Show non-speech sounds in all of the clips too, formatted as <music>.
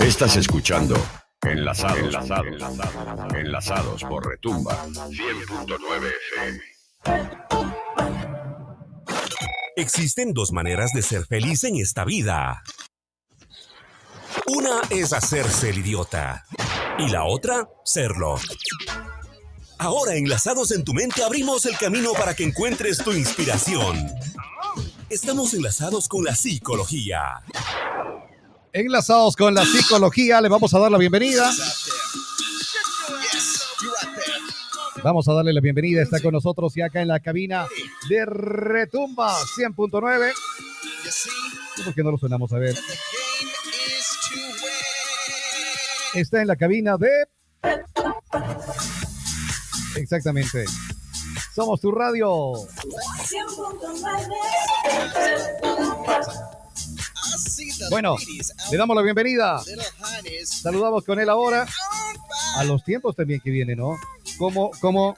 Estás escuchando Enlazados, enlazados, enlazados, enlazados por Retumba 100.9 FM. Existen dos maneras de ser feliz en esta vida. Una es hacerse el idiota y la otra, serlo. Ahora, enlazados en tu mente, abrimos el camino para que encuentres tu inspiración. Estamos enlazados con la psicología. Enlazados con la psicología, le vamos a dar la bienvenida. Vamos a darle la bienvenida. Está con nosotros y acá en la cabina de Retumba 100.9. ¿Por qué no lo sonamos a ver? Está en la cabina de. Exactamente. Somos tu radio. Bueno, le damos la bienvenida. Saludamos con él ahora. A los tiempos también que vienen, ¿no? Como, como,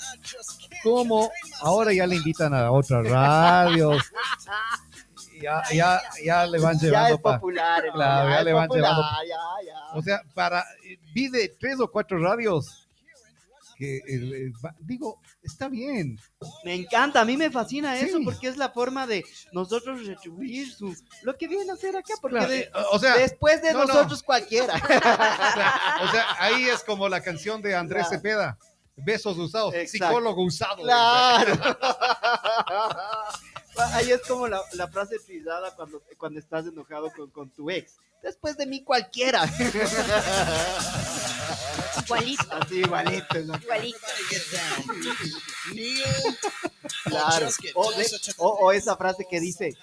como ahora ya le invitan a otras radios. Ya, ya, ya le van llevando. Ya es popular. Pa, claro, ya, ya le van popular, llevando. ya, ya. O sea, para, vi de tres o cuatro radios que, eh, digo, está bien. Me encanta, a mí me fascina eso porque es la forma de nosotros retribuir su, lo que viene a hacer acá, porque Claro, de- o sea, después de no, no. nosotros cualquiera. <laughs> O sea, ahí es como la canción de Andrés Claro. Cepeda. Besos usados, Exacto. psicólogo usado. claro. <laughs> Ahí es como la, la frase utilizada cuando, cuando estás enojado con, con tu ex. Después de mí cualquiera. <laughs> Igualito, Así igualito. ¿no? igualito. Claro. O, de- o- o esa frase que dice,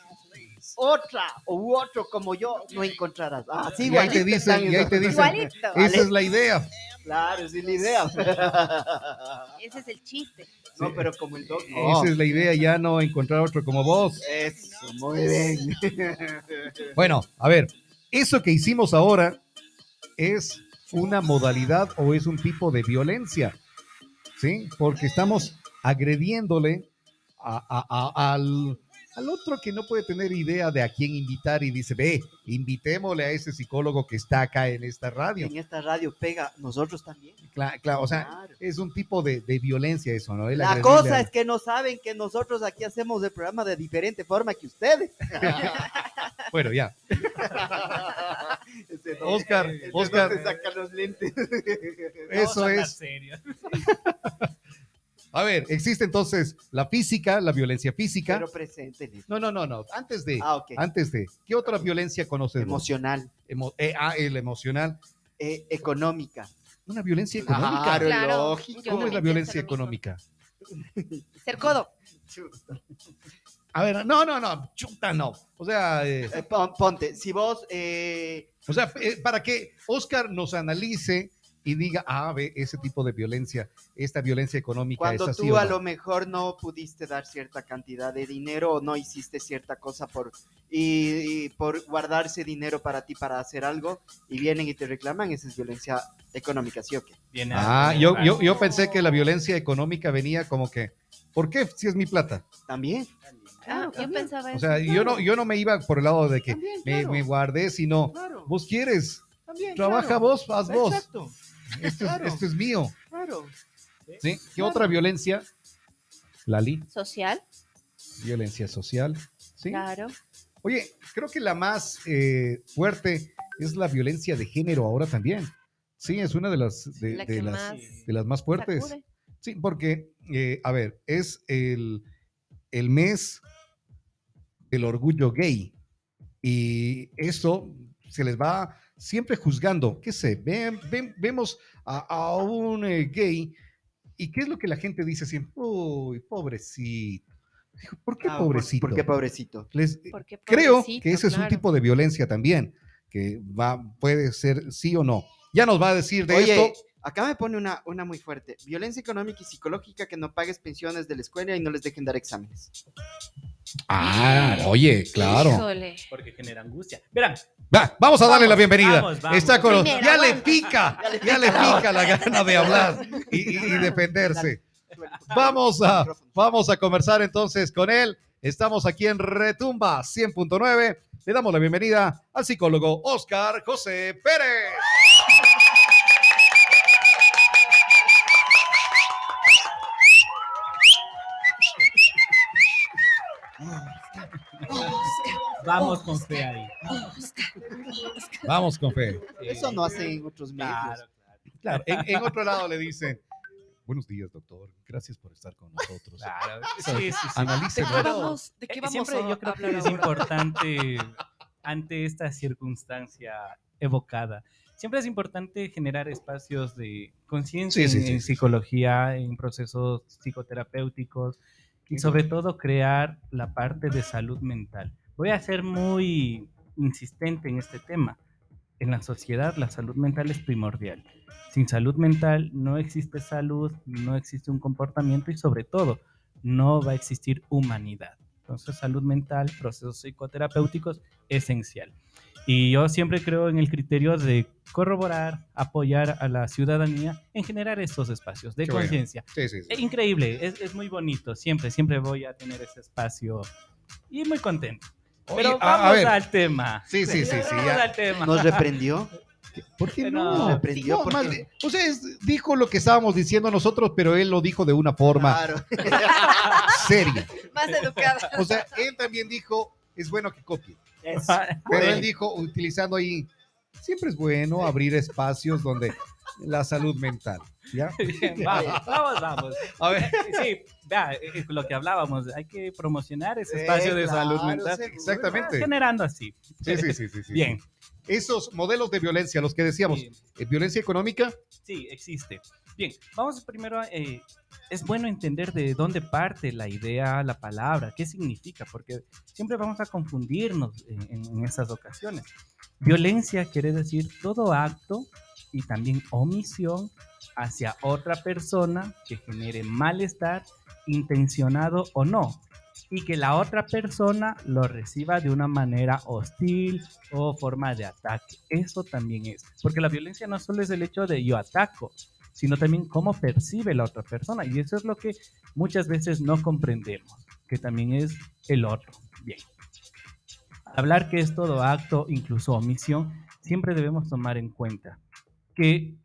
otra u otro como yo no encontrarás. Ah, sí, Y ahí te dicen, ahí te dicen, Igualito. esa es la idea. Claro, sí, la idea. <laughs> Ese es el chiste. No, pero como el doc. Esa es la idea, ya no encontrar otro como vos. Eso, muy bien. Bueno, a ver, eso que hicimos ahora es una modalidad o es un tipo de violencia, ¿sí? Porque estamos agrediéndole a- a- a- al, al otro que no puede tener idea de a quién invitar y dice, ve, invitémosle a ese psicólogo que está acá en esta radio. En esta radio pega nosotros también. Claro, claro, o sea, Claro. es un tipo de, de violencia eso, ¿no? El La cosa a- es que no saben que nosotros aquí hacemos el programa de diferente forma que ustedes. <laughs> Bueno, ya. <laughs> No- Oscar, <laughs> Oscar. se saca los lentes. <laughs> Eso es. <laughs> A ver, existe entonces la física, la violencia física. Pero presente. No, no, no, no. Antes de, Ah, ok. antes de. ¿Qué otra violencia conoces? Emocional, Emo- eh, ah, el emocional. eh, económica. Una violencia económica. Claro, Claro. ¿Cómo es la violencia económica? Ser codo. A ver, no, no, no, chuta, no. O sea, eh, Eh, pon- ponte, si vos eh, o sea, eh, para que Oscar nos analice y diga, ah, ve, ese tipo de violencia, esta violencia económica Cuando es así tú a no? lo mejor no pudiste dar cierta cantidad de dinero o no hiciste cierta cosa por y, y por guardarse dinero para ti para hacer algo y vienen y te reclaman, esa es violencia económica, ¿sí o qué? Viene Ah, yo, yo, yo pensé que la violencia económica venía como que, ¿por qué? Si es mi plata. También. Claro, yo pensaba O eso. sea, yo no, yo no me iba por el lado de que También, me, claro. me guardé, sino Claro. vos quieres, También, trabaja claro. vos, haz vos. Exacto, Esto, claro. es, esto es mío. claro. ¿sí? ¿Qué Claro. otra violencia? Lali, Social, violencia social. ¿sí? claro. Oye, creo que la más eh, fuerte es la violencia de género ahora también. Sí, es una de las, de, La de que las, más de las más fuertes. sacude. Sí, porque, eh, a ver, es el, el mes del orgullo gay. Y eso se les va siempre juzgando. ¿Qué sé? Ven, ven- vemos a, a un eh, gay y ¿qué es lo que la gente dice siempre? Uy, pobrecito. ¿Por qué Ah, pobrecito? ¿Por qué pobrecito? Les- Porque creo pobrecito, que ese es un tipo de violencia también, que va, puede ser sí o no. Ya nos va a decir de Oye, esto. Acá me pone una, una muy fuerte. Violencia económica y psicológica que no pagues pensiones de la escuela y no les dejen dar exámenes. Ah, oye, claro. Híjole. Porque genera angustia. Verán, Va, vamos a darle la bienvenida. vamos, vamos. Está con los- Primero, ya le pica, ya le pica la gana de hablar y, y- y defenderse. Vamos a, vamos a conversar entonces con él. Estamos aquí en Retumba 100.9. Le damos la bienvenida al psicólogo Oscar José Pérez. Vamos con fe ahí. Vamos con fe. Eso no hacen en otros medios. Claro, Claro, en, en otro lado le dicen, buenos días, doctor. Gracias por estar con nosotros. claro. Sí, sí, sí. Analícelo. ¿De qué vamos, de qué vamos Siempre a yo creo que es importante, <laughs> ante esta circunstancia evocada, siempre es importante generar espacios de conciencia Sí, sí, en, sí, en sí. psicología, en procesos psicoterapéuticos y sobre todo crear la parte de salud mental. Voy a ser muy insistente en este tema. En la sociedad la salud mental es primordial. Sin salud mental no existe salud, no existe un comportamiento y sobre todo no va a existir humanidad. Entonces salud mental, procesos psicoterapéuticos, esencial. Y yo siempre creo en el criterio de corroborar, apoyar a la ciudadanía en generar estos espacios de Qué bueno. conciencia. Sí, sí, sí. Increíble, es, es muy bonito, siempre, siempre voy a tener ese espacio y muy contento. Oye, Pero a- a vamos ver. al tema. Sí, sí, sí, sí, Vamos ya. al tema. ¿Nos reprendió? ¿Por qué No, no? se prendió No, porque- más bien, o sea, es- dijo lo que estábamos diciendo nosotros, pero él lo dijo de una forma Claro. <laughs> seria. Más educada. O sea, él también dijo, es bueno que copie. Eso. Pero él dijo, utilizando ahí, siempre es bueno abrir espacios donde la salud mental, ¿ya? <laughs> Bien, <laughs> vamos, vamos, vamos. A ver. Sí, vea, eh, eh, lo que hablábamos, hay que promocionar ese espacio de Eh, salud mental. Exactamente. Generando así. Sí, sí, sí, sí, sí. Bien. Esos modelos de violencia, los que decíamos, Sí. eh, violencia económica, Sí, existe. Bien, vamos primero a... eh, es bueno entender de dónde parte la idea, la palabra, qué significa, porque siempre vamos a confundirnos en, estas ocasiones. Violencia quiere decir todo acto y también omisión hacia otra persona que genere malestar, intencionado o no, y que la otra persona lo reciba de una manera hostil o forma de ataque. Eso también es, porque la violencia no solo es el hecho de yo ataco, sino también cómo percibe la otra persona. Y eso es lo que muchas veces no comprendemos, que también es el otro. Bien. Hablar que es todo acto, incluso omisión, siempre debemos tomar en cuenta que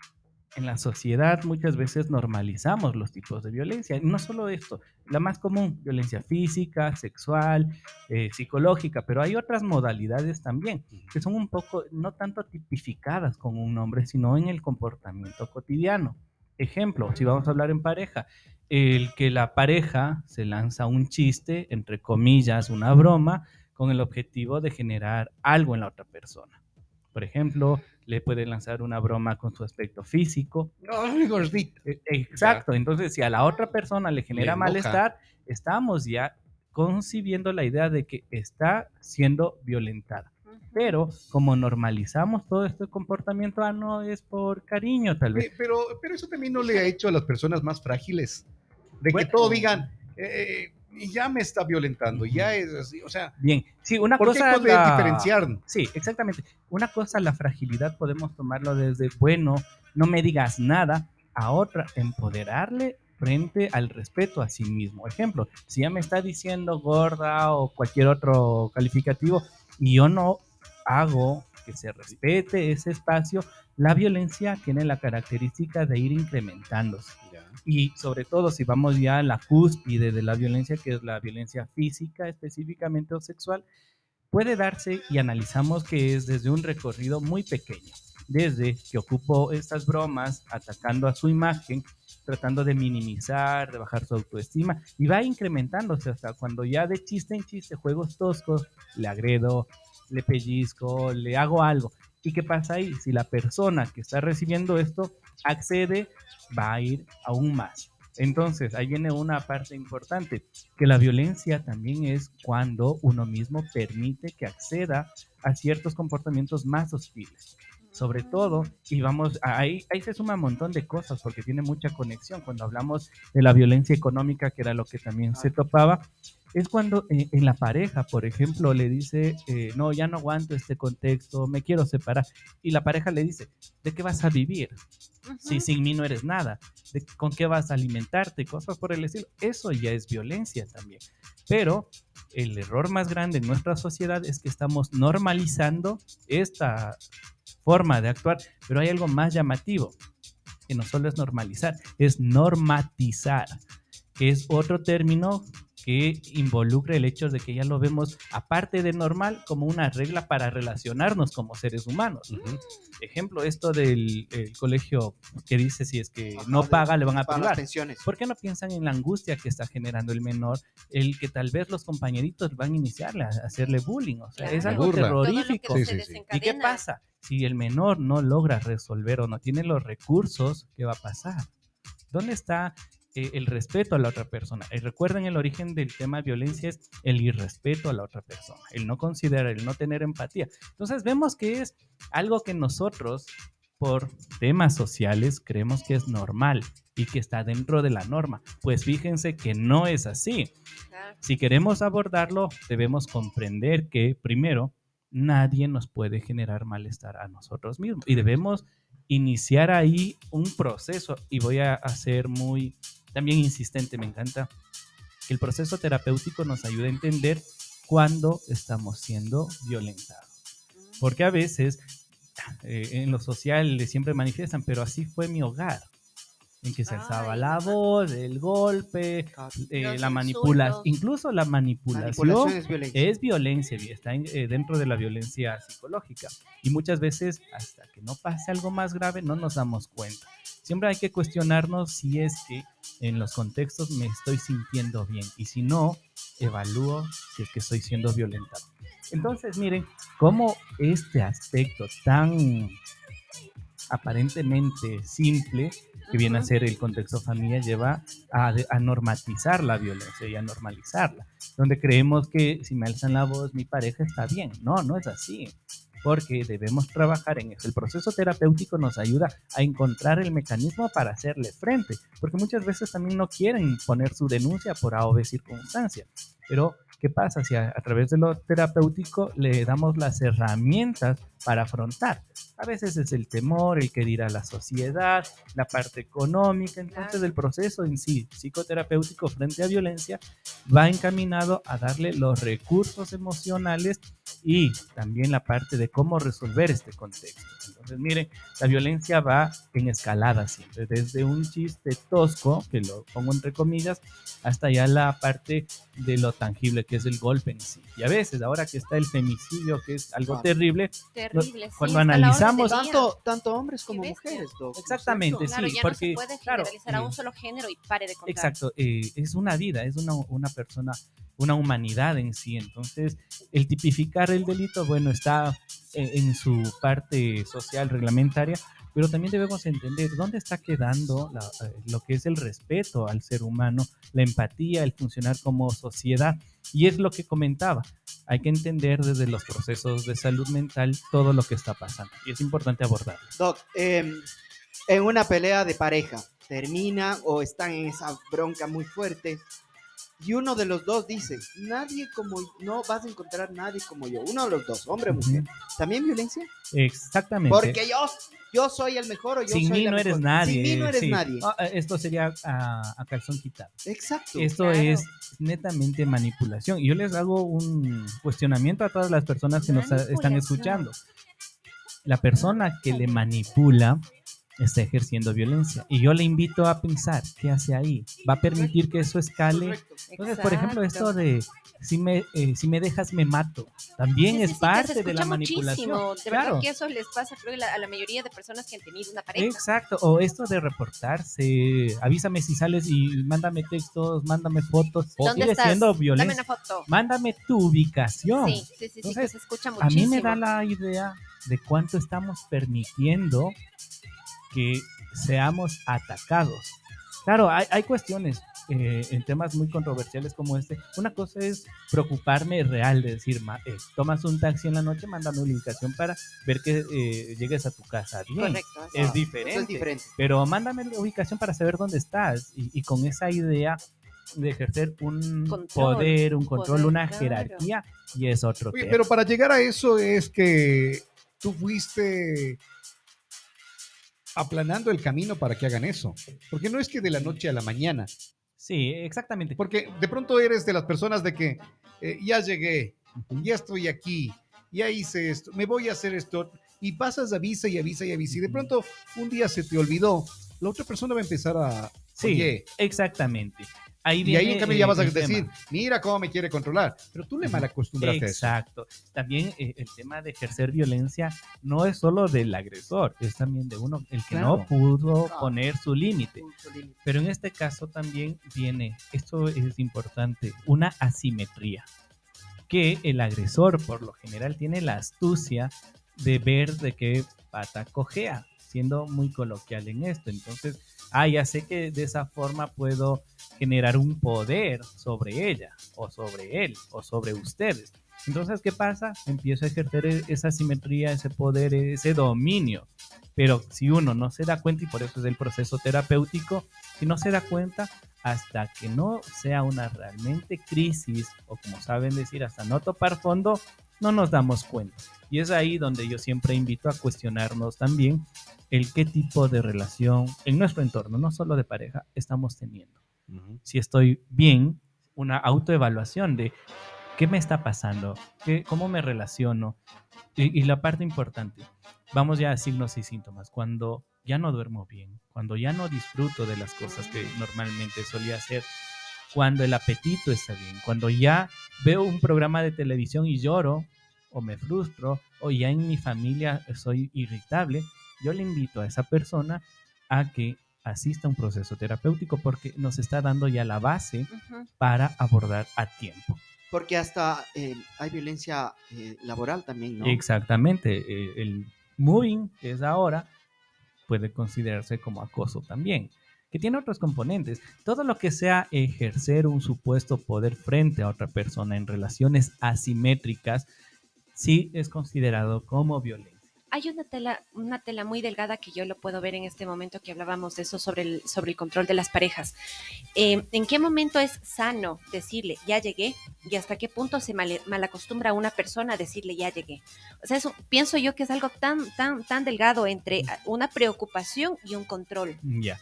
en la sociedad muchas veces normalizamos los tipos de violencia. Y no solo esto, la más común, violencia física, sexual, eh, psicológica, pero hay otras modalidades también que son un poco, no tanto tipificadas con un nombre, sino en el comportamiento cotidiano. Ejemplo, si vamos a hablar en pareja, el que la pareja se lanza un chiste, entre comillas, una broma, con el objetivo de generar algo en la otra persona. Por ejemplo, le puede lanzar una broma con su aspecto físico. ¡ay, gordito! Eh, Exacto, entonces si a la otra persona le genera enoja. malestar, estamos ya concibiendo la idea de que está siendo violentada. Pero como normalizamos todo este comportamiento, ah, no es por cariño tal vez. Eh, Pero, pero eso también no le ha hecho a las personas más frágiles, de que Bueno. todo digan, eh, ya me está violentando, ya es así, o sea, Bien, sí, una ¿por qué cosa... poder la- diferenciar? Sí, exactamente. Una cosa, la fragilidad, podemos tomarlo desde, bueno, no me digas nada, a otra, empoderarle frente al respeto a sí mismo. Ejemplo, si ya me está diciendo gorda o cualquier otro calificativo y yo no hago que se respete ese espacio, la violencia tiene la característica de ir incrementándose. Y sobre todo si vamos ya a la cúspide de la violencia, que es la violencia física específicamente o sexual, puede darse y analizamos que es desde un recorrido muy pequeño, desde que ocupó estas bromas atacando a su imagen, tratando de minimizar, de bajar su autoestima, y va incrementándose hasta cuando ya de chiste en chiste, juegos toscos, le agredo, le pellizco, le hago algo. ¿Y qué pasa ahí? Si la persona que está recibiendo esto accede, va a ir aún más. Entonces, ahí viene una parte importante, que la violencia también es cuando uno mismo permite que acceda a ciertos comportamientos más hostiles. Sobre todo, y vamos, ahí, ahí se suma un montón de cosas porque tiene mucha conexión. Cuando hablamos de la violencia económica, que era lo que también se topaba, es cuando eh, en la pareja, por ejemplo, le dice, eh, no, ya no aguanto este contexto, me quiero separar. Y la pareja le dice, ¿de qué vas a vivir? Si sin mí no eres nada, ¿de con qué vas a alimentarte? Cosas por el estilo. Eso ya es violencia también. Pero el error más grande en nuestra sociedad es que estamos normalizando esta forma de actuar, pero hay algo más llamativo, que no solo es normalizar, es normatizar, que es otro término que involucre el hecho de que ya lo vemos, aparte de normal, como una regla para relacionarnos como seres humanos. Ejemplo, esto del el colegio que dice si es que Ajá, no de- paga, le van a pensiones. ¿Por qué no piensan en la angustia que está generando el menor? El que tal vez los compañeritos van a iniciarle a hacerle bullying. O sea, es algo terrorífico. Sí, se sí, sí. ¿Y qué pasa? Si el menor no logra resolver o no tiene los recursos, ¿qué va a pasar? ¿Dónde está eh, el respeto a la otra persona? Y recuerden, el origen del tema de violencia es el irrespeto a la otra persona, el no considerar, el no tener empatía. Entonces vemos que es algo que nosotros, por temas sociales, creemos que es normal y que está dentro de la norma. Pues fíjense que no es así. Si queremos abordarlo, debemos comprender que, primero, nadie nos puede generar malestar a nosotros mismos y debemos iniciar ahí un proceso y voy a hacer muy también insistente, me encanta que el proceso terapéutico nos ayude a entender cuándo estamos siendo violentados. Porque a veces eh, en lo social siempre manifiestan, pero así fue mi hogar, en que se alzaba Ay, la voz, el golpe, Claro. eh, la manipulación, incluso la manipulación, Manipulación es violencia. es violencia, y está en- eh, dentro de la violencia psicológica. Y muchas veces, hasta que no pase algo más grave, no nos damos cuenta. Siempre hay que cuestionarnos si es que en los contextos me estoy sintiendo bien y si no, evalúo si es que estoy siendo violentado. Entonces, miren, cómo este aspecto tan aparentemente simple que viene a ser el contexto familiar lleva a, a normatizar la violencia y a normalizarla, donde creemos que si me alzan la voz mi pareja está bien. No, no es así, porque debemos trabajar en eso. El proceso terapéutico nos ayuda a encontrar el mecanismo para hacerle frente, porque muchas veces también no quieren poner su denuncia por A o B circunstancia. Pero, ¿qué pasa si a, a través de lo terapéutico le damos las herramientas para afrontar? A veces es el temor, el que dirá la sociedad, la parte económica. Entonces, el proceso en sí, psicoterapéutico frente a violencia, va encaminado a darle los recursos emocionales y también la parte de cómo resolver este contexto. Entonces, miren, la violencia va en escalada siempre, desde un chiste tosco, que lo pongo entre comillas, hasta ya la parte de lo tangible, que es el golpe en sí. Y a veces, ahora que está el femicidio, que es algo Claro. terrible, Terrible. sí, cuando analizamos-. Tanto, tanto hombres como mujeres, Doc, ¿no es Exactamente? Claro, sí, ya porque, no se puede claro, generalizar a un eh, solo género y pare de contar. Exacto, eh, es una vida, es una, una persona, una humanidad en sí. Entonces, el tipificar el delito, bueno, está eh, en su parte social reglamentaria, pero también debemos entender dónde está quedando la- eh, lo que es el respeto al ser humano, la empatía, el funcionar como sociedad. Y es lo que comentaba. Hay que entender desde los procesos de salud mental todo lo que está pasando. Y es importante abordarlo. Doc, em, en una pelea de pareja, termina o están en esa bronca muy fuerte y uno de los dos dice, nadie como, no vas a encontrar nadie como yo, uno de los dos, hombre o mujer. ¿También violencia? Exactamente. Porque yo, yo soy el mejor o yo Sin soy mí la no eres mejor. nadie. Sin mí no eres sí. nadie. Ah, eh, esto sería a, a calzón quitado. Exacto. Esto Claro. es netamente manipulación. Y yo les hago un cuestionamiento a todas las personas que nos están escuchando. La persona que le manipula está ejerciendo violencia. Y yo le invito a pensar, ¿qué hace ahí? ¿Va a permitir que eso escale? Correcto. Entonces, por ejemplo, esto de si me, eh, si me dejas, me mato. También Sí, es sí, que se parte de la manipulación. muchísimo. De claro. verdad que eso les pasa, creo, a la mayoría de personas que han tenido una pareja. Exacto, o esto de reportarse, avísame si sales y mándame textos, mándame fotos, ¿Dónde sigue estás? siendo Dame violencia. una foto. Mándame tu ubicación. Sí, sí, sí, sí, que Entonces, se escucha A muchísimo. mí me da la idea de cuánto estamos permitiendo que seamos atacados. Claro, hay, hay cuestiones eh, en temas muy controversiales como este. Una cosa es preocuparme real, de decir, ma- eh, tomas un taxi en la noche, mándame una ubicación para ver que eh, llegues a tu casa bien. Correcto. Es Eso diferente. es diferente. Pero mándame la ubicación para saber dónde estás y, y con esa idea de ejercer un Control, poder, un un control, poder, una claro. jerarquía y es otro Oye, tema. pero para llegar a eso es que tú fuiste aplanando el camino para que hagan eso. Porque no es que de la noche a la mañana. Sí, exactamente. Porque de pronto eres de las personas de que eh, ya llegué, ya estoy aquí, ya hice esto, me voy a hacer esto. Y pasas avisa y avisa y avisa. Y de pronto un día se te olvidó. La otra persona va a empezar a... Sí, Oye, exactamente. Ahí Y ahí en cambio ya vas a decir, tema. mira cómo me quiere controlar. Pero tú le malacostumbraste a eso. Exacto. También eh, el tema de ejercer violencia no es solo del agresor, es también de uno, el que no pudo Claro. poner su límite. Pero en este caso también viene, esto es importante, una asimetría, que el agresor por lo general tiene la astucia de ver de qué pata cojea, siendo muy coloquial en esto. Entonces, ah, ya sé que de esa forma puedo generar un poder sobre ella, o sobre él, o sobre ustedes. Entonces, ¿qué pasa? Empiezo a ejercer e- esa simetría, ese poder, ese dominio. Pero si uno no se da cuenta, y por eso es el proceso terapéutico, si no se da cuenta, hasta que no sea una realmente crisis, o como saben decir, hasta no topar fondo, no nos damos cuenta. Y es ahí donde yo siempre invito a cuestionarnos también el qué tipo de relación en nuestro entorno, no solo de pareja, estamos teniendo. Si estoy bien, una autoevaluación de qué me está pasando, ¿Qué, cómo me relaciono. Y, y la parte importante, vamos ya a signos y síntomas. Cuando ya no duermo bien, cuando ya no disfruto de las cosas que normalmente solía hacer, cuando el apetito está bien, cuando ya veo un programa de televisión y lloro o me frustro o ya en mi familia soy irritable, yo le invito a esa persona a que asista a un proceso terapéutico porque nos está dando ya la base para abordar a tiempo. Porque hasta eh, hay violencia eh, laboral también, ¿no? Exactamente. eh, el moving, que es ahora, puede considerarse como acoso también, que tiene otros componentes. Todo lo que sea ejercer un supuesto poder frente a otra persona en relaciones asimétricas, sí es considerado como violencia. Hay una tela, una tela muy delgada que yo lo puedo ver en este momento que hablábamos de eso sobre el, sobre el control de las parejas. Eh, ¿En qué momento es sano decirle ya llegué y hasta qué punto se mal, malacostumbra a una persona a decirle ya llegué? O sea, eso pienso yo que es algo tan, tan, tan delgado entre una preocupación y un control. Ya.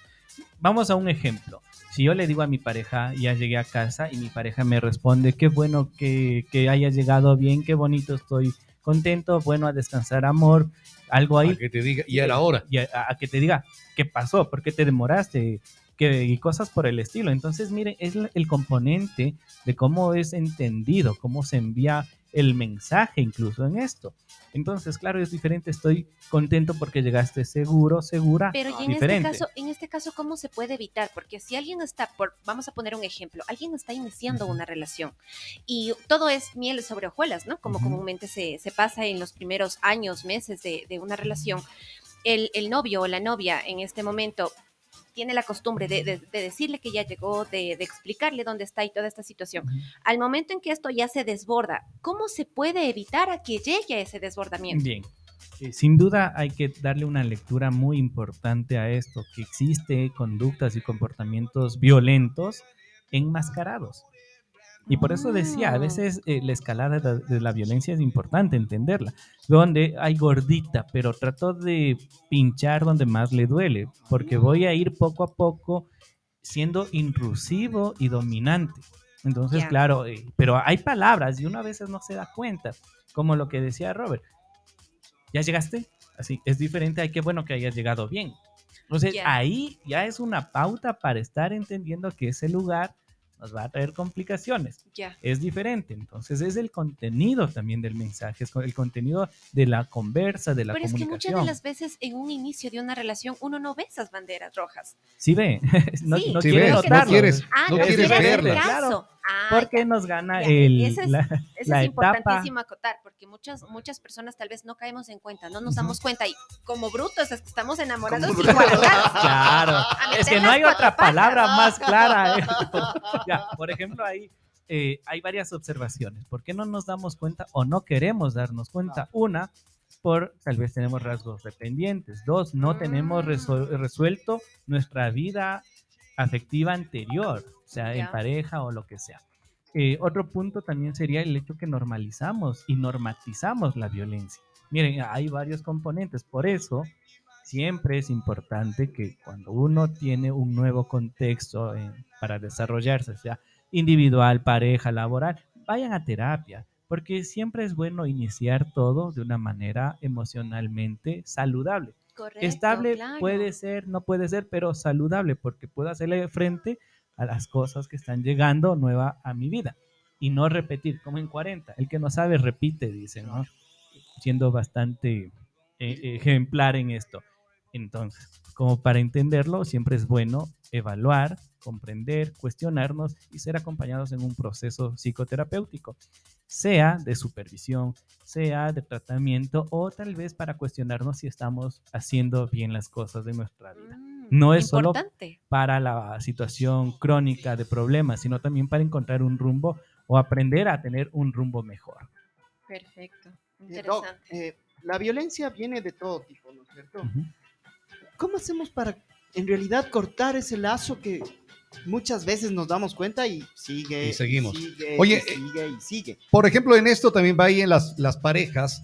Vamos a un ejemplo. Si yo le digo a mi pareja, ya llegué a casa y mi pareja me responde, qué bueno que, que hayas llegado bien, qué bonito estoy contento, bueno a descansar, amor, algo ahí. A que te diga, y era hora. Y a, a que te diga, ¿qué pasó? ¿Por qué te demoraste? Que, y cosas por el estilo. Entonces, miren, es el componente de cómo es entendido, cómo se envía el mensaje incluso en esto. Entonces, claro, es diferente. Estoy contento porque llegaste seguro, segura. Pero y en diferente. este caso, en este caso, ¿cómo se puede evitar? Porque si alguien está, por, vamos a poner un ejemplo, alguien está iniciando una relación y todo es miel sobre hojuelas, ¿no? Como comúnmente se, se pasa en los primeros años, meses de, de una relación. El, el novio o la novia en este momento tiene la costumbre de, de- de decirle que ya llegó, de, de explicarle dónde está y toda esta situación. Al momento en que esto ya se desborda, ¿cómo se puede evitar a que llegue a ese desbordamiento? Bien. Eh, sin duda hay que darle una lectura muy importante a esto, que existe conductas y comportamientos violentos enmascarados. Y por eso decía, a Ah. veces eh, la escalada de, de la violencia es importante entenderla, donde hay gordita, pero trato de pinchar donde más le duele, porque voy a ir poco a poco siendo intrusivo y dominante. Entonces, claro, eh, pero hay palabras y uno a veces no se da cuenta, como lo que decía Robert. ¿Ya llegaste? Así, es diferente, hay que bueno que hayas llegado bien. Entonces, Ya. ahí ya es una pauta para estar entendiendo que ese lugar nos va a traer complicaciones. Ya. Es diferente. Entonces, es el contenido también del mensaje, es el contenido de la conversa, de la Pero es que comunicación. muchas de las veces en un inicio de una relación uno no ve esas banderas rojas. Sí ve, <laughs> no, Sí. no Sí quiere ves, no quieres, Ah, no no, quieres verlas. Claro. Ah, Porque ya. nos gana Ya, el, es- la, Eso la es etapa. importantísimo acotar, porque muchas, muchas personas tal vez no caemos en cuenta, no nos damos cuenta y como brutos es que estamos enamorados y. <laughs> Claro, es que no hay otra palabra más clara. eh. <laughs> Ya, por ejemplo, ahí eh, hay varias observaciones. ¿Por qué no nos damos cuenta o no queremos darnos cuenta? Una, por tal vez tenemos rasgos dependientes. Dos, no tenemos Mm. resuelto nuestra vida afectiva anterior, o sea, en pareja o lo que sea. Eh, otro punto también sería el hecho que normalizamos y normatizamos la violencia. Miren, hay varios componentes, por eso siempre es importante que cuando uno tiene un nuevo contexto eh, para desarrollarse, sea individual, pareja, laboral, vayan a terapia, porque siempre es bueno iniciar todo de una manera emocionalmente saludable. Correcto, Estable claro. puede ser, no puede ser, pero saludable, porque puedo hacerle frente a las cosas que están llegando nueva a mi vida y no repetir, como en 40. El que no sabe repite, dicen, ¿no? Siendo bastante eh, ejemplar en esto. Entonces, como para entenderlo, siempre es bueno evaluar, comprender, cuestionarnos y ser acompañados en un proceso psicoterapéutico, sea de supervisión, sea de tratamiento o tal vez para cuestionarnos si estamos haciendo bien las cosas de nuestra vida. Mm, No es solo para la situación crónica de problemas, sino también para encontrar un rumbo o aprender a tener un rumbo mejor. Perfecto. Eh, Doc, Interesante. eh, la violencia viene de todo tipo, ¿no es cierto? ¿Cómo hacemos para en realidad cortar ese lazo que muchas veces nos damos cuenta y sigue Y seguimos. sigue, Oye, y sigue y sigue? Por ejemplo, en esto también va ahí en las, las parejas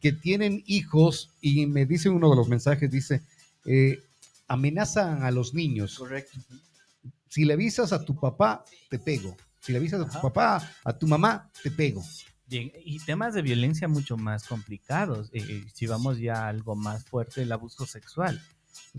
que tienen hijos y me dice uno de los mensajes, dice, eh, amenazan a los niños. Correcto. Si le avisas a tu papá, te pego. Si le avisas a tu papá, a tu mamá, te pego. Bien, y temas de violencia mucho más complicados. eh, eh, si vamos ya a algo más fuerte, el abuso sexual.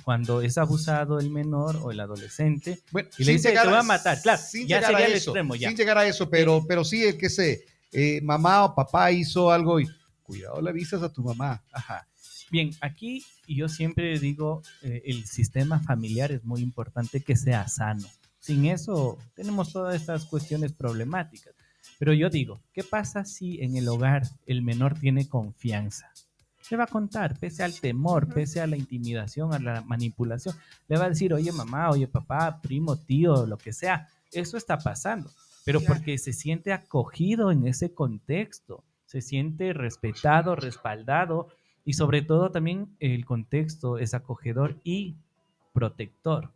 Cuando es abusado el menor o el adolescente, Bueno, Y le dice, "Te voy a matar", claro, sin ya llegar sería el eso, extremo, ya. Sin llegar a eso, pero, pero sí, el que sé, eh, mamá o papá hizo algo y cuidado, le avisas a tu mamá. Ajá. Bien, aquí yo siempre digo, eh, el sistema familiar es muy importante que sea sano. Sin eso tenemos todas estas cuestiones problemáticas. Pero yo digo, ¿qué pasa si en el hogar el menor tiene confianza? Le va a contar, pese al temor, pese a la intimidación, a la manipulación. Le va a decir, oye mamá, oye papá, primo, tío, lo que sea. Eso está pasando. Pero Claro. porque se siente acogido en ese contexto, se siente respetado, respaldado y sobre todo también el contexto es acogedor y protector.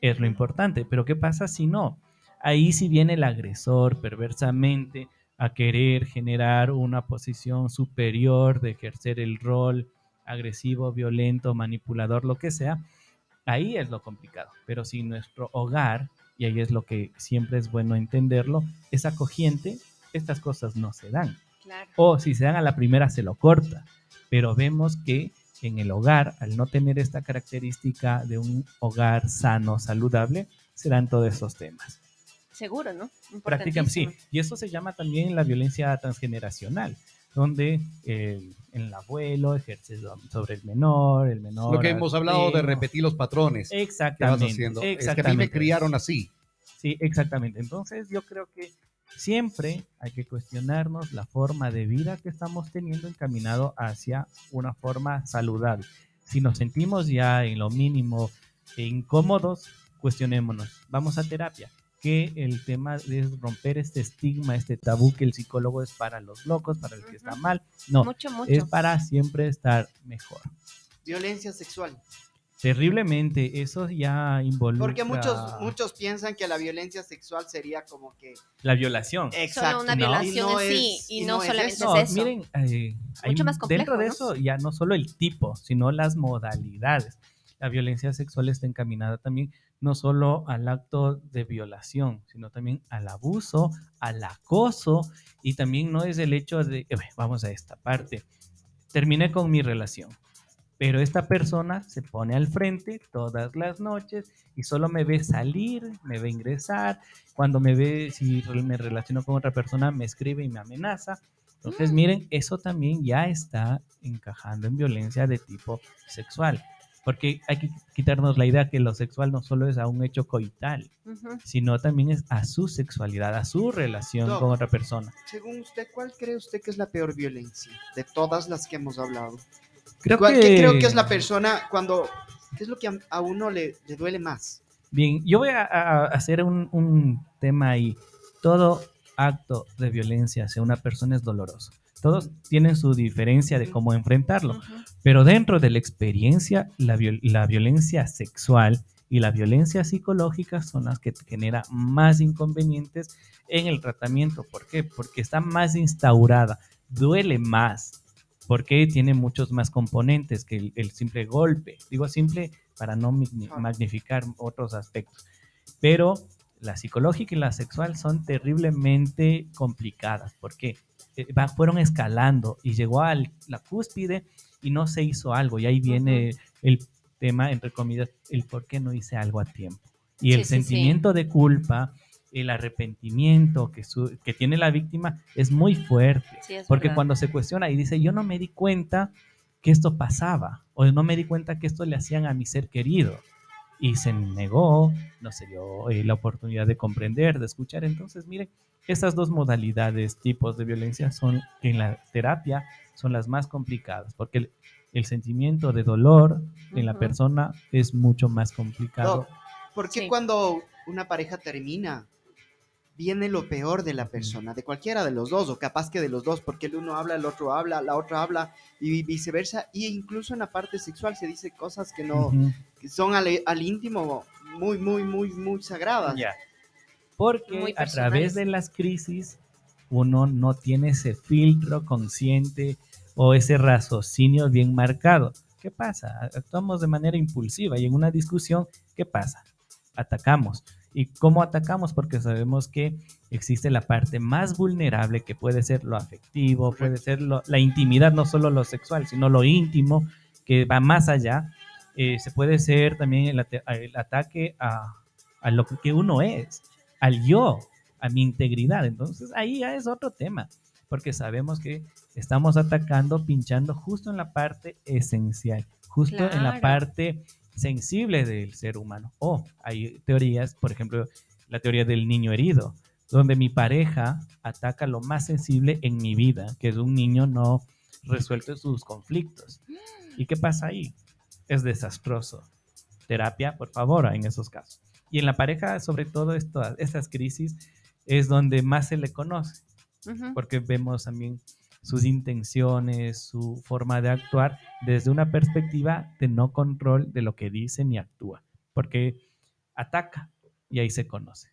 Es lo importante. Pero ¿qué pasa si no? Ahí sí viene el agresor perversamente a querer generar una posición superior de ejercer el rol agresivo, violento, manipulador, lo que sea. Ahí es lo complicado. Pero si nuestro hogar, y ahí es lo que siempre es bueno entenderlo, es acogiente, estas cosas no se dan Claro. o si se dan a la primera se lo corta. Pero vemos que en el hogar, al no tener esta característica de un hogar sano, saludable, se dan todos esos temas. Seguro, ¿no? Prácticamente sí. Y eso se llama también la violencia transgeneracional, donde eh, el abuelo ejerce sobre el menor, el menor. Lo que hemos hablado de repetir los patrones que vas Exactamente. haciendo. Es que a mí me exactamente. criaron así. Sí, exactamente. Entonces yo creo que siempre hay que cuestionarnos la forma de vida que estamos teniendo encaminado hacia una forma saludable. Si nos sentimos ya en lo mínimo e incómodos, cuestionémonos. Vamos a terapia. Que el tema es romper este estigma, este tabú que el psicólogo es para los locos, para el que está mal. No, Mucho, mucho. es para siempre estar mejor. Violencia sexual. Terriblemente, eso ya involucra Porque muchos, muchos piensan que la violencia sexual sería como que... la violación. Exacto. una ¿no? violación Y en sí, es- y no solamente eso. No, es eso. miren, eh, hay Mucho más complejo, dentro de ¿no? eso ya no solo el tipo, sino las modalidades. La violencia sexual está encaminada también no solo al acto de violación, sino también al abuso, al acoso y también no es el hecho de, vamos a esta parte, terminé con mi relación, pero esta persona se pone al frente todas las noches y solo me ve salir, me ve ingresar, cuando me ve, si me relaciono con otra persona, me escribe y me amenaza. Entonces, Mm. miren, eso también ya está encajando en violencia de tipo sexual. Porque hay que quitarnos la idea que lo sexual no solo es a un hecho coital, sino también es a su sexualidad, a su relación con otra persona. Según usted, ¿cuál cree usted que es la peor violencia de todas las que hemos hablado? Creo ¿Cuál que creo que es la persona cuando... ¿Qué es lo que a, a uno le, le duele más? Bien, yo voy a, a hacer un, un tema ahí. Todo acto de violencia hacia una persona es doloroso. Todos tienen su diferencia de cómo enfrentarlo, pero dentro de la experiencia, la, viol- la violencia sexual y la violencia psicológica son las que generan más inconvenientes en el tratamiento. ¿Por qué? Porque está más instaurada, duele más, porque tiene muchos más componentes que el, el simple golpe. Digo simple para no magni- magnificar otros aspectos. Pero la psicológica y la sexual son terriblemente complicadas. ¿Por qué? Eh, va- fueron escalando y llegó a la cúspide y no se hizo algo. Y ahí viene el tema, entre comillas, el por qué no hice algo a tiempo. Y el Sí, sí, sí. sentimiento de culpa, el arrepentimiento que, su- que tiene la víctima es muy fuerte. Sí, es Porque verdad. cuando se cuestiona y dice, yo no me di cuenta que esto pasaba, o no me di cuenta que esto le hacían a mi ser querido, y se negó, no se dio eh, la oportunidad de comprender, de escuchar. Entonces, miren, estas dos modalidades, tipos de violencia, son en la terapia son las más complicadas, porque el, el sentimiento de dolor en la persona es mucho más complicado. Doc, ¿por qué Sí. cuando una pareja termina viene lo peor de la persona, de cualquiera de los dos, o capaz que de los dos, porque el uno habla, el otro habla, la otra habla, y viceversa, y incluso en la parte sexual se dice cosas que no, que son al, al íntimo muy, muy, muy, muy sagradas. Porque Muy a través de las crisis uno no tiene ese filtro consciente o ese raciocinio bien marcado. ¿Qué pasa? Actuamos de manera impulsiva y en una discusión, ¿qué pasa? Atacamos. ¿Y cómo atacamos? Porque sabemos que existe la parte más vulnerable que puede ser lo afectivo, puede ser lo- la intimidad, no solo lo sexual, sino lo íntimo, que va más allá. Eh, se puede ser también el, ataque a, a lo que uno es, al yo, a mi integridad. Entonces ahí ya es otro tema, porque sabemos que estamos atacando, pinchando justo en la parte esencial, justo en la parte sensible del ser humano. O hay teorías, por ejemplo, la teoría del niño herido, donde mi pareja ataca lo más sensible en mi vida, que es un niño no resuelto sus conflictos. ¿Y qué pasa ahí? Es desastroso. Terapia, por favor, en esos casos. Y en la pareja, sobre todo estas crisis, es donde más se le conoce, porque vemos también sus intenciones, su forma de actuar desde una perspectiva de no control de lo que dice ni actúa, porque ataca y ahí se conoce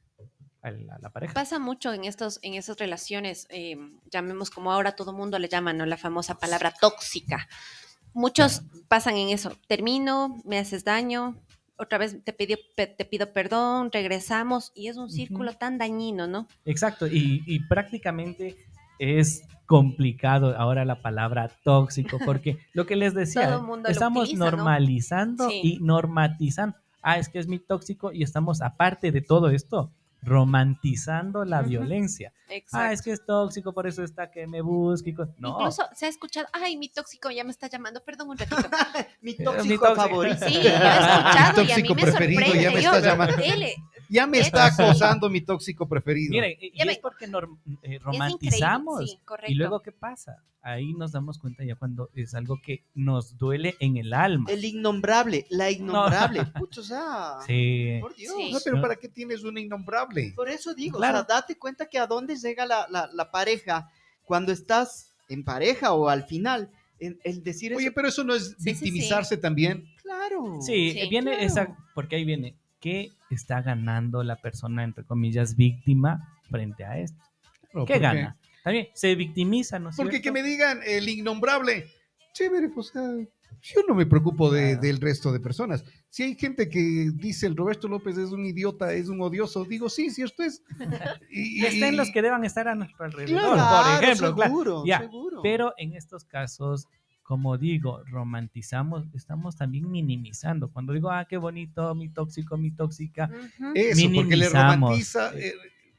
a la, a la pareja. Pasa mucho en estos, en esas relaciones, eh, llamemos como ahora todo mundo le llama, ¿no? La famosa palabra tóxica. Muchos pasan en eso. Termino, me haces daño, otra vez te pido, te pido perdón, regresamos, y es un círculo tan dañino, ¿no? Exacto, y, y prácticamente es complicado ahora la palabra tóxico, porque <laughs> lo que les decía, lo estamos utiliza, ¿no? normalizando Sí. y normatizando. Ah, es que es mi tóxico y estamos, aparte de todo esto, romantizando la violencia. Exacto. Ah, es que es tóxico, por eso está que me busque. No, Incluso se ha escuchado, ay, mi tóxico ya me está llamando, perdón un ratito. <laughs> Mi mi tóxico tóxico. favorito. Sí, yo he escuchado y a mí tóxico me preferido, sorprende. ya me Yo, está llamando. dele, Ya me está acosando mi tóxico preferido. miren, y es porque eh, romantizamos. sí, correcto. Y luego, ¿qué pasa? Ahí nos damos cuenta ya cuando es algo que nos duele en el alma. El innombrable, la innombrable. <laughs> Pucho, o sea, Sí. por Dios. Sí. No, pero ¿para qué tienes una innombrable? Por eso digo, Claro. o sea, date cuenta que a dónde llega la, la- la pareja cuando estás en pareja o al final. el decir Oye, eso, pero eso no es Sí, sí, sí. victimizarse también. claro. Sí, Sí, viene claro. esa, porque ahí viene, ¿qué está ganando la persona, entre comillas, víctima frente a esto? Claro, ¿Qué gana? También se victimiza, ¿no Porque que me digan el innombrable, chévere, pues yo no me preocupo de- Claro. del resto de personas. Si hay gente que dice el Roberto López es un idiota, es un odioso, digo, sí, cierto es. <laughs> Y, y- Estén los que deban estar a nuestro alrededor, Claro, por ejemplo, claro. seguro, Ya, seguro. Pero en estos casos, como digo, romantizamos, estamos también minimizando. Cuando digo, ah, qué bonito, mi tóxico, mi tóxica, Ujú. eso, porque le romantiza, eh,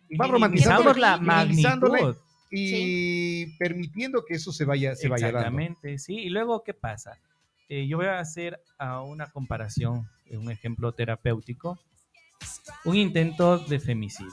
eh, va romantizando la magnitud. y permitiendo que eso se vaya, se vaya dando. Exactamente, sí. Y luego, ¿qué pasa? Eh, yo voy a hacer una comparación, un ejemplo terapéutico. Un intento de femicidio.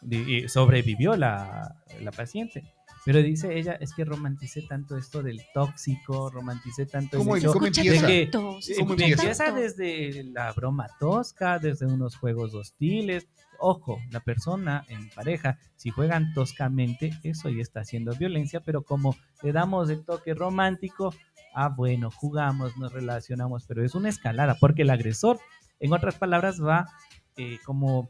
De- y sobrevivió la, la paciente. Pero dice ella, es que romanticé tanto esto del tóxico, romanticé tanto ¿Cómo- el cómo empieza? de que tanto, se eh, ¿Cómo escucha empieza? empieza desde la broma tosca, desde unos juegos hostiles. Ojo, la persona en pareja, si juegan toscamente, eso ya está haciendo violencia, pero como le damos el toque romántico, ah, bueno, jugamos, nos relacionamos, pero es una escalada, porque el agresor, en otras palabras, va eh, como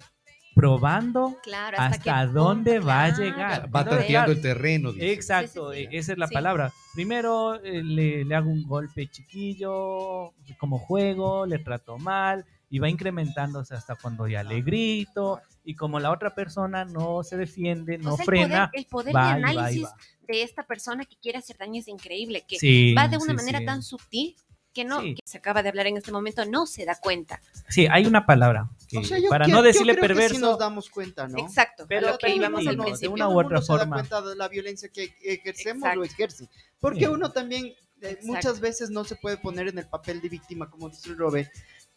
probando Claro, hasta, dónde punto, va a llegar. Va tanteando el terreno. dice. Exacto, Sí, sí, sí. esa es la Sí. palabra. Primero eh, le, le hago un golpe chiquillo, como juego, le trato mal y va incrementándose hasta cuando ya le grito y como la otra persona no se defiende, no el frena, poder, el poder va de va análisis va. de esta persona que quiere hacer daño es increíble, que Sí, va de una sí, manera sí. tan sutil que no, Sí. que se acaba de hablar en este momento, no se da cuenta. Sí, hay una palabra que, O sea, yo para que- no yo decirle creo que perverso, sí nos damos cuenta, ¿no? Exacto, Pero a lo que íbamos al de principio. una Todo u otra mundo se da forma. cuenta de la violencia que ejercemos Exacto. o ejerce. Porque Sí. uno también eh, muchas veces no se puede poner en el papel de víctima, como dice el Robe,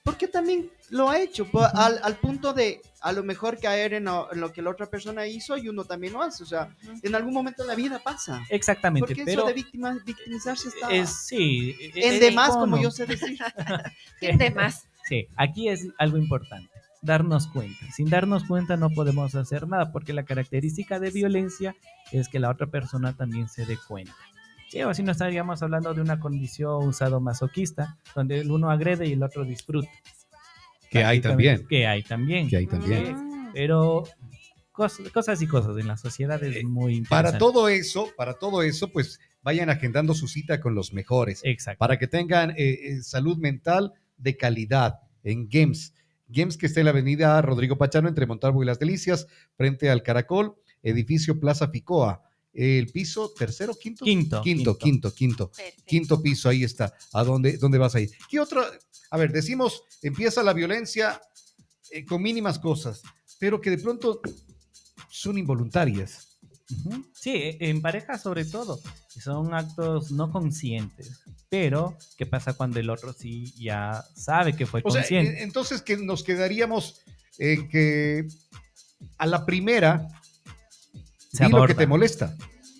porque también lo ha hecho, po- al, al punto de a lo mejor caer en lo, en lo que la otra persona hizo y uno también lo hace. O sea, en algún momento de la vida pasa. exactamente, Porque pero eso de víctima, victimizarse está es sí, en es- demás, como yo sé decir. <laughs> <laughs> ¿Qué temas? Sí, aquí es algo importante, darnos cuenta. Sin darnos cuenta no podemos hacer nada, porque la característica de violencia es que la otra persona también se dé cuenta. Sí, o si no estaríamos hablando de una condición sadomasoquista, donde el uno agrede y el otro disfruta. Que hay también. Que hay también. Que hay también. Pero cos- cosas y cosas en la sociedad es Eh, muy Para interesante. todo eso, para todo eso, pues vayan agendando su cita con los mejores. Exacto. para que tengan eh, eh, salud mental de calidad en GEMS. GEMS que está en la avenida Rodrigo Pachano entre Montalvo y Las Delicias, frente al Caracol, edificio Plaza Picoa. El piso tercero, quinto. Quinto, Quinto, quinto. quinto, quinto. Piso, ahí está. ¿A dónde, dónde vas a ir? ¿Qué otra? A ver, decimos, empieza la violencia eh, con mínimas cosas, pero que de pronto son involuntarias. Sí, e- en pareja sobre todo. Son actos no conscientes. Pero, ¿qué pasa cuando el otro sí ya sabe que fue O consciente? eh, entonces que nos quedaríamos en que a la primera Se lo que te molesta.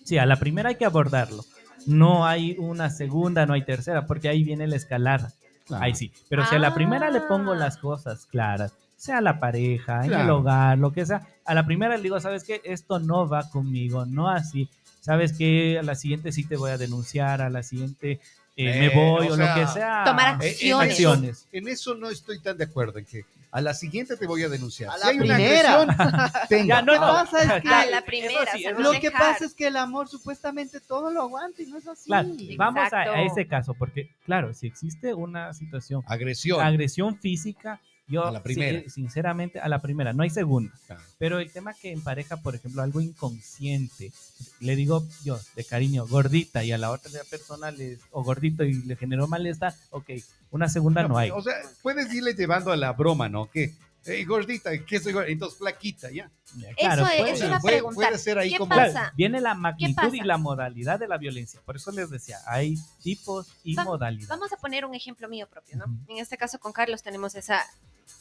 Sí, a la primera hay que abordarlo. No hay una segunda, no hay tercera, porque ahí viene la escalada. Ahí sí. Pero si a la primera le pongo Ah. las cosas claras, sea la pareja, en el hogar, lo que sea, a la primera le digo, ¿sabes qué? Esto no va conmigo, no así. ¿Sabes qué? A la siguiente sí te voy a denunciar, a la siguiente eh, me voy o o, sea, lo que sea. Tomar Eh, en acciones. acciones. En eso no estoy tan de acuerdo, en que a la siguiente te voy a denunciar. A Si la hay una primera. agresión. <laughs> Ya, no, no. pasa es que- A la primera, sí, se eso va a Lo sí. que dejar. pasa es que el amor supuestamente todo lo aguanta y no es así. Claro, vamos a ese caso, porque claro, si existe una situación, Agresión. agresión física, yo A la primera. sí, sinceramente a la primera, no hay segunda. Claro. Pero el tema que en pareja, por ejemplo, algo inconsciente, le digo yo de cariño, gordita, y a la otra persona le, o gordito y le generó malestar, ok, una segunda no, hay. O sea, puedes irle llevando a la broma, ¿no? Que eh, gordita, que soy gordita, entonces flaquita, ya. Claro, eso, puede- eso iba a puede- preguntar. puede ser ahí ¿Qué como- Claro, pasa? viene la magnitud y la modalidad de la violencia. Por eso les decía, hay tipos y Va- modalidades. Vamos a poner un ejemplo mío propio, ¿no? En este caso con Carlos tenemos esa,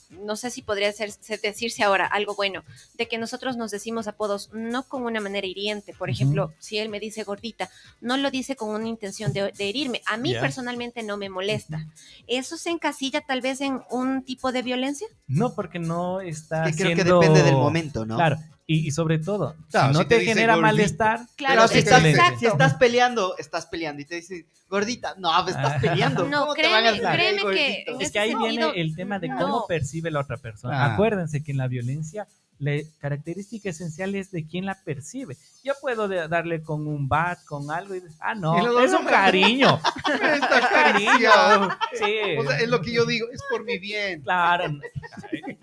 no sé si podría ser, decirse ahora algo bueno, de que nosotros nos decimos apodos no con una manera hiriente. Por ejemplo, si él me dice gordita, no lo dice con una intención de, de herirme. A mí personalmente no me molesta. ¿Eso se encasilla tal vez en un tipo de violencia? No, porque no está Que creo que depende del momento, ¿no? Claro, y, y sobre todo, Claro, si no si te genera malestar, Claro, Pero si es estás, exacto. si estás peleando, estás peleando y te dicen gordita, no, pues estás Ah. peleando. No, ¿Cómo te van a créeme, decir, "Ey, créeme que gordito"? en es que ahí sentido, viene el tema de no. cómo percibe la otra persona. Ah. Acuérdense que en la violencia la característica esencial es de quién la percibe. Yo puedo darle con un bat, con algo y ah no, Y es un cariño, <laughs> Esta cariño. caricia. Sí. O sea, es lo que yo digo, es por mi bien. Claro.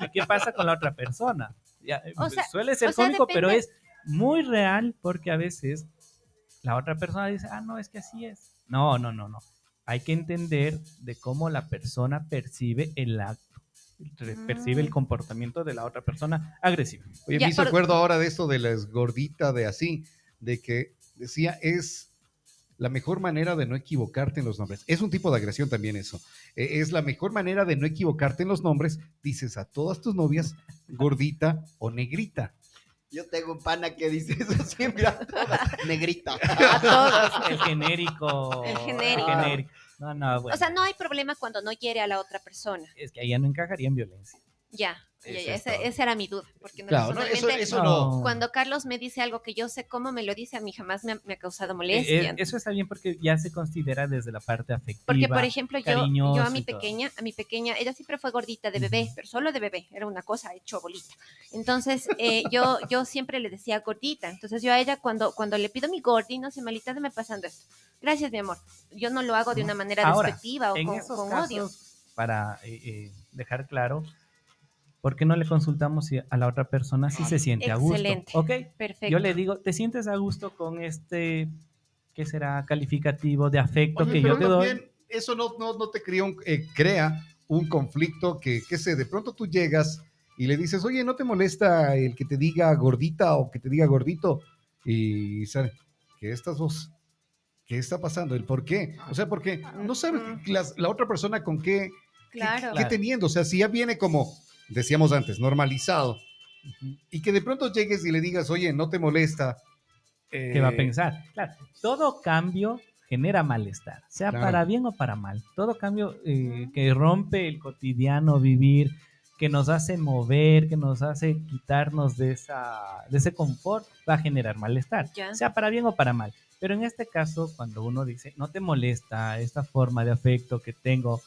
¿Y qué pasa con la otra persona? Ya, O sea- suele ser o sea, cómico, pero es muy real porque a veces la otra persona dice, ah, no, es que así es. No, no, no, no. Hay que entender de cómo la persona percibe el acto, percibe el Mm. comportamiento de la otra persona agresiva. Oye, Ya, me hizo por- acuerdo ahora de esto de las gorditas, de así, de que decía, es la mejor manera de no equivocarte en los nombres. Es un tipo de agresión también eso. Eh, es la mejor manera de no equivocarte en los nombres. Dices a todas tus novias gordita o negrita. Yo tengo un pana que dice eso <laughs> siempre <laughs> a todas. Negrita. A. El genérico. El genérico. No, no, bueno. O sea, no hay problema cuando no hiere a la otra persona. es que ahí ya no encajaría en violencia. Ya, ya, ya, es esa, era mi duda. Porque Claro, no, eso, personalmente, eso no. cuando Carlos me dice algo que yo sé cómo me lo dice, a mí jamás me ha, me ha causado Eh, molestia. eh, eso está bien porque ya se considera desde la parte afectiva. Porque, por ejemplo, yo, yo a mi pequeña, a mi pequeña, ella siempre fue gordita de bebé, pero solo de bebé, era una cosa hecho bolita. Entonces, eh, yo, yo siempre le decía gordita. Entonces, yo a ella, cuando, cuando le pido mi gordi, no sé, malita, me pasando esto. Gracias, mi amor. Yo no lo hago de una manera Ahora, despectiva o en con, esos con casos, odio. para eh, eh, dejar claro, ¿por qué no le consultamos a la otra persona si se siente a gusto? Excelente. Ok, Perfecto. yo le digo, ¿te sientes a gusto con este, qué será, calificativo de afecto Oye, que yo te doy? eso no, no, no te crea un, eh, crea un conflicto que, que sé, de pronto tú llegas y le dices, oye, ¿no te molesta el que te diga gordita o que te diga gordito? Y sabe, ¿qué estás vos? ¿Qué está pasando? ¿El por qué? O sea, porque no sabes las- la otra persona con qué, qué- Claro. qué teniendo. O sea, si ya viene como, decíamos antes, normalizado, y que de pronto llegues y le digas, oye, ¿no te molesta? ¿Qué va a Eh, pensar? Claro, todo cambio genera malestar, sea Claro. para bien o para mal. Todo cambio eh, que rompe el cotidiano vivir, que nos hace mover, que nos hace quitarnos de, esa, de ese confort, va a generar malestar, Ya. sea para bien o para mal. Pero en este caso, cuando uno dice, no te molesta esta forma de afecto que tengo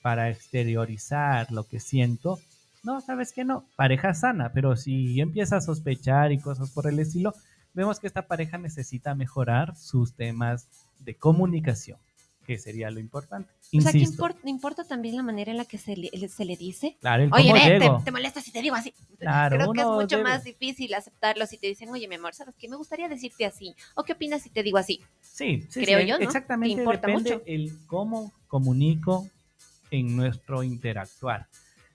para exteriorizar lo que siento, no, sabes que no, pareja sana, pero si empieza a sospechar y cosas por el estilo, vemos que esta pareja necesita mejorar sus temas de comunicación, que sería lo importante. O sea, que Insisto, impor- importa también la manera en la que se le, se le dice. claro, el Oye, cómo ve, te, llego. te molesta si te digo así. Claro, Creo que es mucho debe- más difícil aceptarlo si te dicen, oye, mi amor, ¿sabes qué? Me gustaría decirte así. ¿O qué opinas si te digo así? Sí, sí, creo sí, yo, ¿no? Exactamente, Te importa depende mucho. el cómo comunico en nuestro interactuar.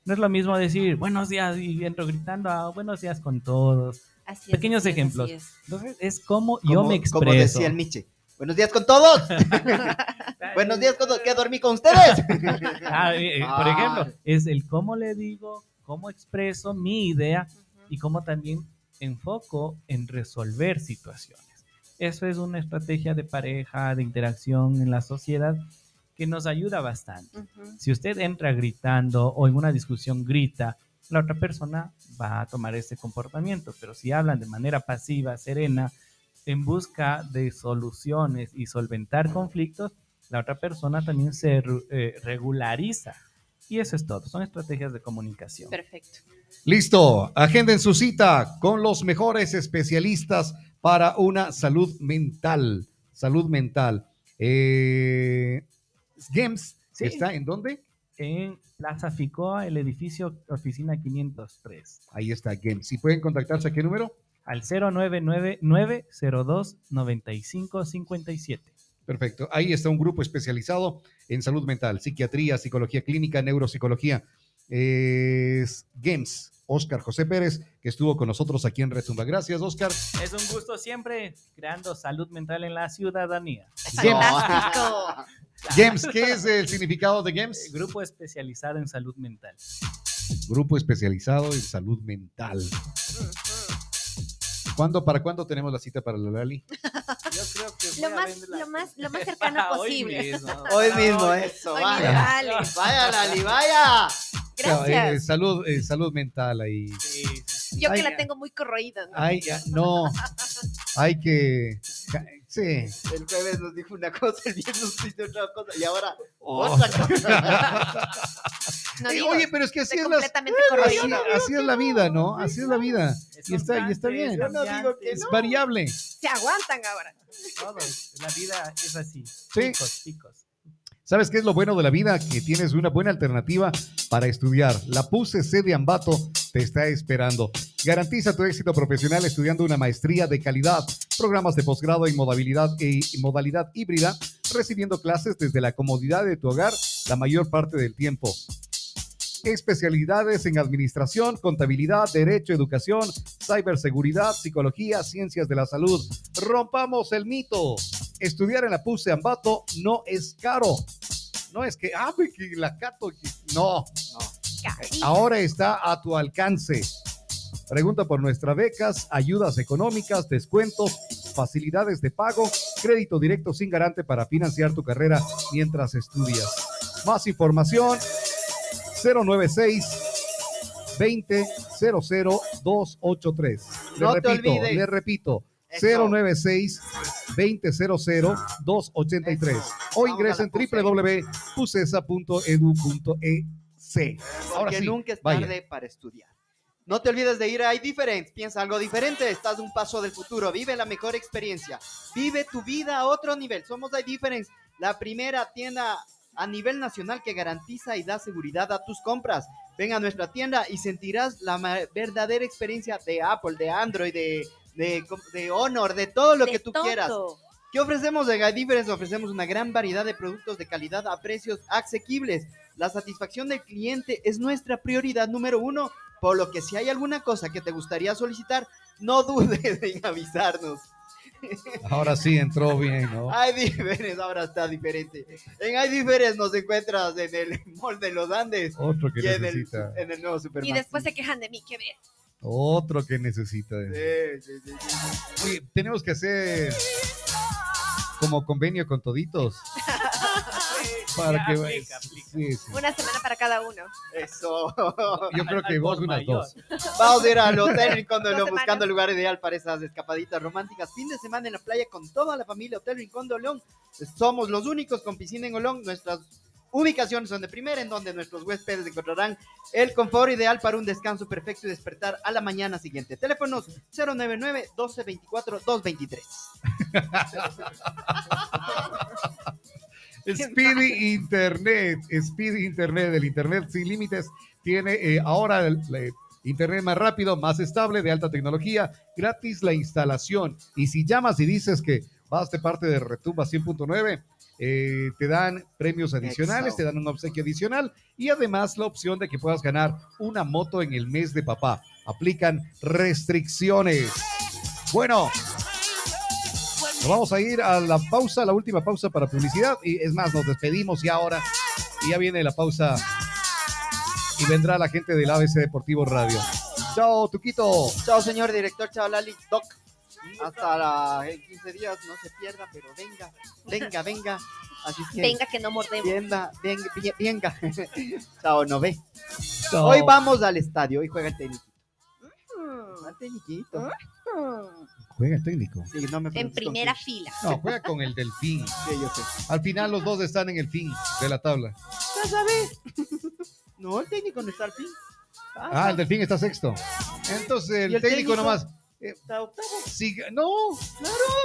No es lo mismo decir buenos días y entro gritando a buenos días con todos. Así es, Pequeños así es, ejemplos. así es. Entonces, es como yo me expreso. Como decía el Miche. Buenos días con todos. <laughs> Buenos días con todos. ¿Qué dormí con ustedes? <laughs> Ah, eh, eh, por Ah. ejemplo, es el cómo le digo, cómo expreso mi idea y cómo también enfoco en resolver situaciones. Eso es una estrategia de pareja, de interacción en la sociedad que nos ayuda bastante. Si usted entra gritando o en una discusión grita, la otra persona va a tomar ese comportamiento, pero si hablan de manera pasiva, serena, en busca de soluciones y solventar conflictos, la otra persona también se eh, regulariza. Y eso es todo, son estrategias de comunicación. Perfecto. Listo, agenden su cita con los mejores especialistas para una salud mental. Salud mental. Eh, GEMS Sí. está en dónde? En Plaza Ficoa, el edificio Oficina 503, Ahí está GEMS. ¿Y pueden contactarse a qué número? al 0999-029557. Perfecto. Ahí está un grupo especializado en salud mental, psiquiatría, psicología clínica, neuropsicología. Es GEMS. Oscar José Pérez, que estuvo con nosotros aquí en Retumba. Gracias, Oscar. Es un gusto siempre creando salud mental en la ciudadanía. Fantástico. <laughs> GEMS, ¿qué es el significado de GEMS? Grupo especializado en salud mental. Grupo especializado en salud mental. ¿Cuándo, ¿Para cuándo tenemos la cita para la Lali? Yo creo que Lo más, lo más, lo más <laughs> cercano Hoy posible. mismo. <laughs> Hoy mismo, Hoy- eso. Oye, Vaya. dale. Vaya, Lali, vaya. Eh, salud, eh, salud mental ahí. Sí, sí, sí. Yo que la tengo muy corroída. ¿no? Ay, no. Hay que. Sí. El jueves nos dijo una cosa, el viernes nos dice otra cosa y ahora Oh. otra cosa. <laughs> No Eh, digo, Oye, pero es que así es, la, completamente así, corroída. así es la vida, ¿no? Así es la vida. Es Y está, y está bien. es Yo no digo que Es variable. Se aguantan ahora. todo. La vida es así. Sí. Picos, picos. ¿Sabes qué es lo bueno de la vida? Que tienes una buena alternativa para estudiar. La PUCC de Ambato te está esperando. Garantiza tu éxito profesional estudiando una maestría de calidad, programas de posgrado en modalidad, e- modalidad híbrida, recibiendo clases desde la comodidad de tu hogar la mayor parte del tiempo. Especialidades en administración, contabilidad, derecho, educación, ciberseguridad, psicología, ciencias de la salud. Rompamos el mito. Estudiar en la PUCE Ambato no es caro. No es que, ah, que la cato. que- No, Cari. ahora está a tu alcance. Pregunta por nuestras becas, ayudas económicas, descuentos, facilidades de pago, crédito directo sin garante para financiar tu carrera mientras estudias. Más información 096 20 00 283. Le No te repito, olvides. le repito. Eso. 096 20 00 283 Eso. o Vamos ingresa a en la PUCE. www.pucesa.edu.es. Ahora sí, nunca es vaya. tarde para estudiar. No te olvides de ir a iDifference. Piensa algo diferente. Estás un paso del futuro. Vive la mejor experiencia. Vive tu vida a otro nivel. Somos iDifference, la primera tienda a nivel nacional que garantiza y da seguridad a tus compras. Ven a nuestra tienda y sentirás la verdadera experiencia de Apple, de Android, de, de, de Honor, de todo lo De que tú todo. quieras. ¿Qué ofrecemos en iDifference? Ofrecemos una gran variedad de productos de calidad a precios asequibles. La satisfacción del cliente es nuestra prioridad número uno, por lo que si hay alguna cosa que te gustaría solicitar, no dudes en avisarnos. Ahora sí entró bien, ¿no? <laughs> iDifference ahora está diferente. En iDifference nos encuentras en el Mall de los Andes Otro que y en el, necesita. en el nuevo. Y después se quejan de mí, que ver. Otro que necesita. Sí, sí, sí, sí. Oye, tenemos que hacer como convenio con toditos. <laughs> Para Ya, que aplica, aplica. Sí, sí. Una semana para cada uno. Eso. Yo creo que vos unas mayor. dos. <laughs> Vamos a ir al Hotel Rincón de semanas. buscando el lugar ideal para esas escapaditas románticas. Fin de semana en la playa con toda la familia Hotel Rincón de León. Somos los únicos con piscina en Olón. Nuestras ubicaciones son de primera, en donde nuestros huéspedes encontrarán el confort ideal para un descanso perfecto y despertar a la mañana siguiente. Teléfonos 099 1224 223. Speedy Internet, Speedy Internet, el Internet sin límites, tiene eh, ahora el, el Internet más rápido, más estable, de alta tecnología, gratis la instalación. Y si llamas y dices que vas de parte de Retumba 100.9, eh, te dan premios adicionales, te dan un obsequio adicional y además la opción de que puedas ganar una moto en el mes de papá. Aplican restricciones. Bueno, nos vamos a ir a la pausa, la última pausa para publicidad. Y es más, nos despedimos y ahora. Y ya viene la pausa. Y vendrá la gente del ABC Deportivo Radio. Chao, Tuquito. Chao, señor director. Chao, Lali. Doc. Hasta la, en 15 días. No se pierda, pero venga. Venga, venga. Así que. Venga que no mordemos. Venga, venga, venga. <laughs> Chao, no ve. Chao. Hoy vamos al estadio. Hoy juega el técnico. Mm, Al técnico. mm. Juega el técnico. Sí, no me En primera fila. No, juega con el Delfín. <laughs> Sí, yo sé. Al final los dos están en el fin de la tabla. Ya sabes. <laughs> No, el técnico no está al fin. Ah, el Delfín está sexto. Entonces el, ¿Y el técnico técnico? nomás. Eh, Está octavo. Si, no,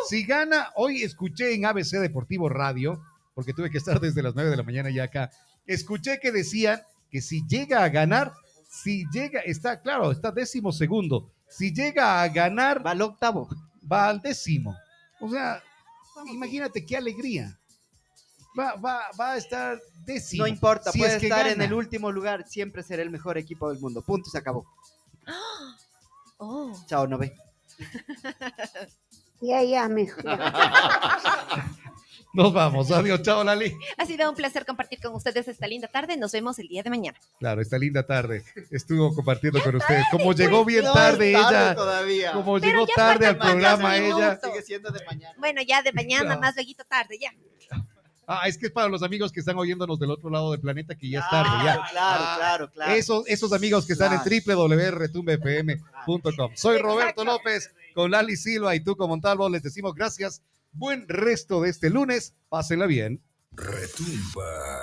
Si gana, hoy escuché en ABC Deportivo Radio, porque tuve que estar desde las 9 de la mañana ya acá, escuché que decían que si llega a ganar, si llega, está claro, está décimo segundo, si llega a ganar, Va al octavo. va al décimo. O sea, imagínate qué alegría. Va, va, va a estar décimo. No importa, si puede es que estar en el último lugar. Siempre será el mejor equipo del mundo. Punto, se acabó. Oh. <gasps> Chao, no ve. <laughs> Ya, ya, mejor. <laughs> Nos vamos, adiós, chao Lali. Ha sido un placer compartir con ustedes esta linda tarde. Nos vemos el día de mañana. Claro, esta linda tarde estuvo compartiendo con ustedes. Como llegó bien No, tarde ella, todavía. como Pero llegó tarde al programa ella. minutos. Sigue siendo de mañana. Bueno, ya de mañana, más luego tarde, ya. Ah, es que es para los amigos que están oyéndonos del otro lado del planeta que ya es Claro, tarde, ya. Claro, Ah, claro, claro. Esos, esos amigos que están en www.retumbefm.com. Soy Roberto López con Lali Silva y Tuco Montalvo. Les decimos gracias. Buen resto de este lunes. Pásenla bien. Retumba.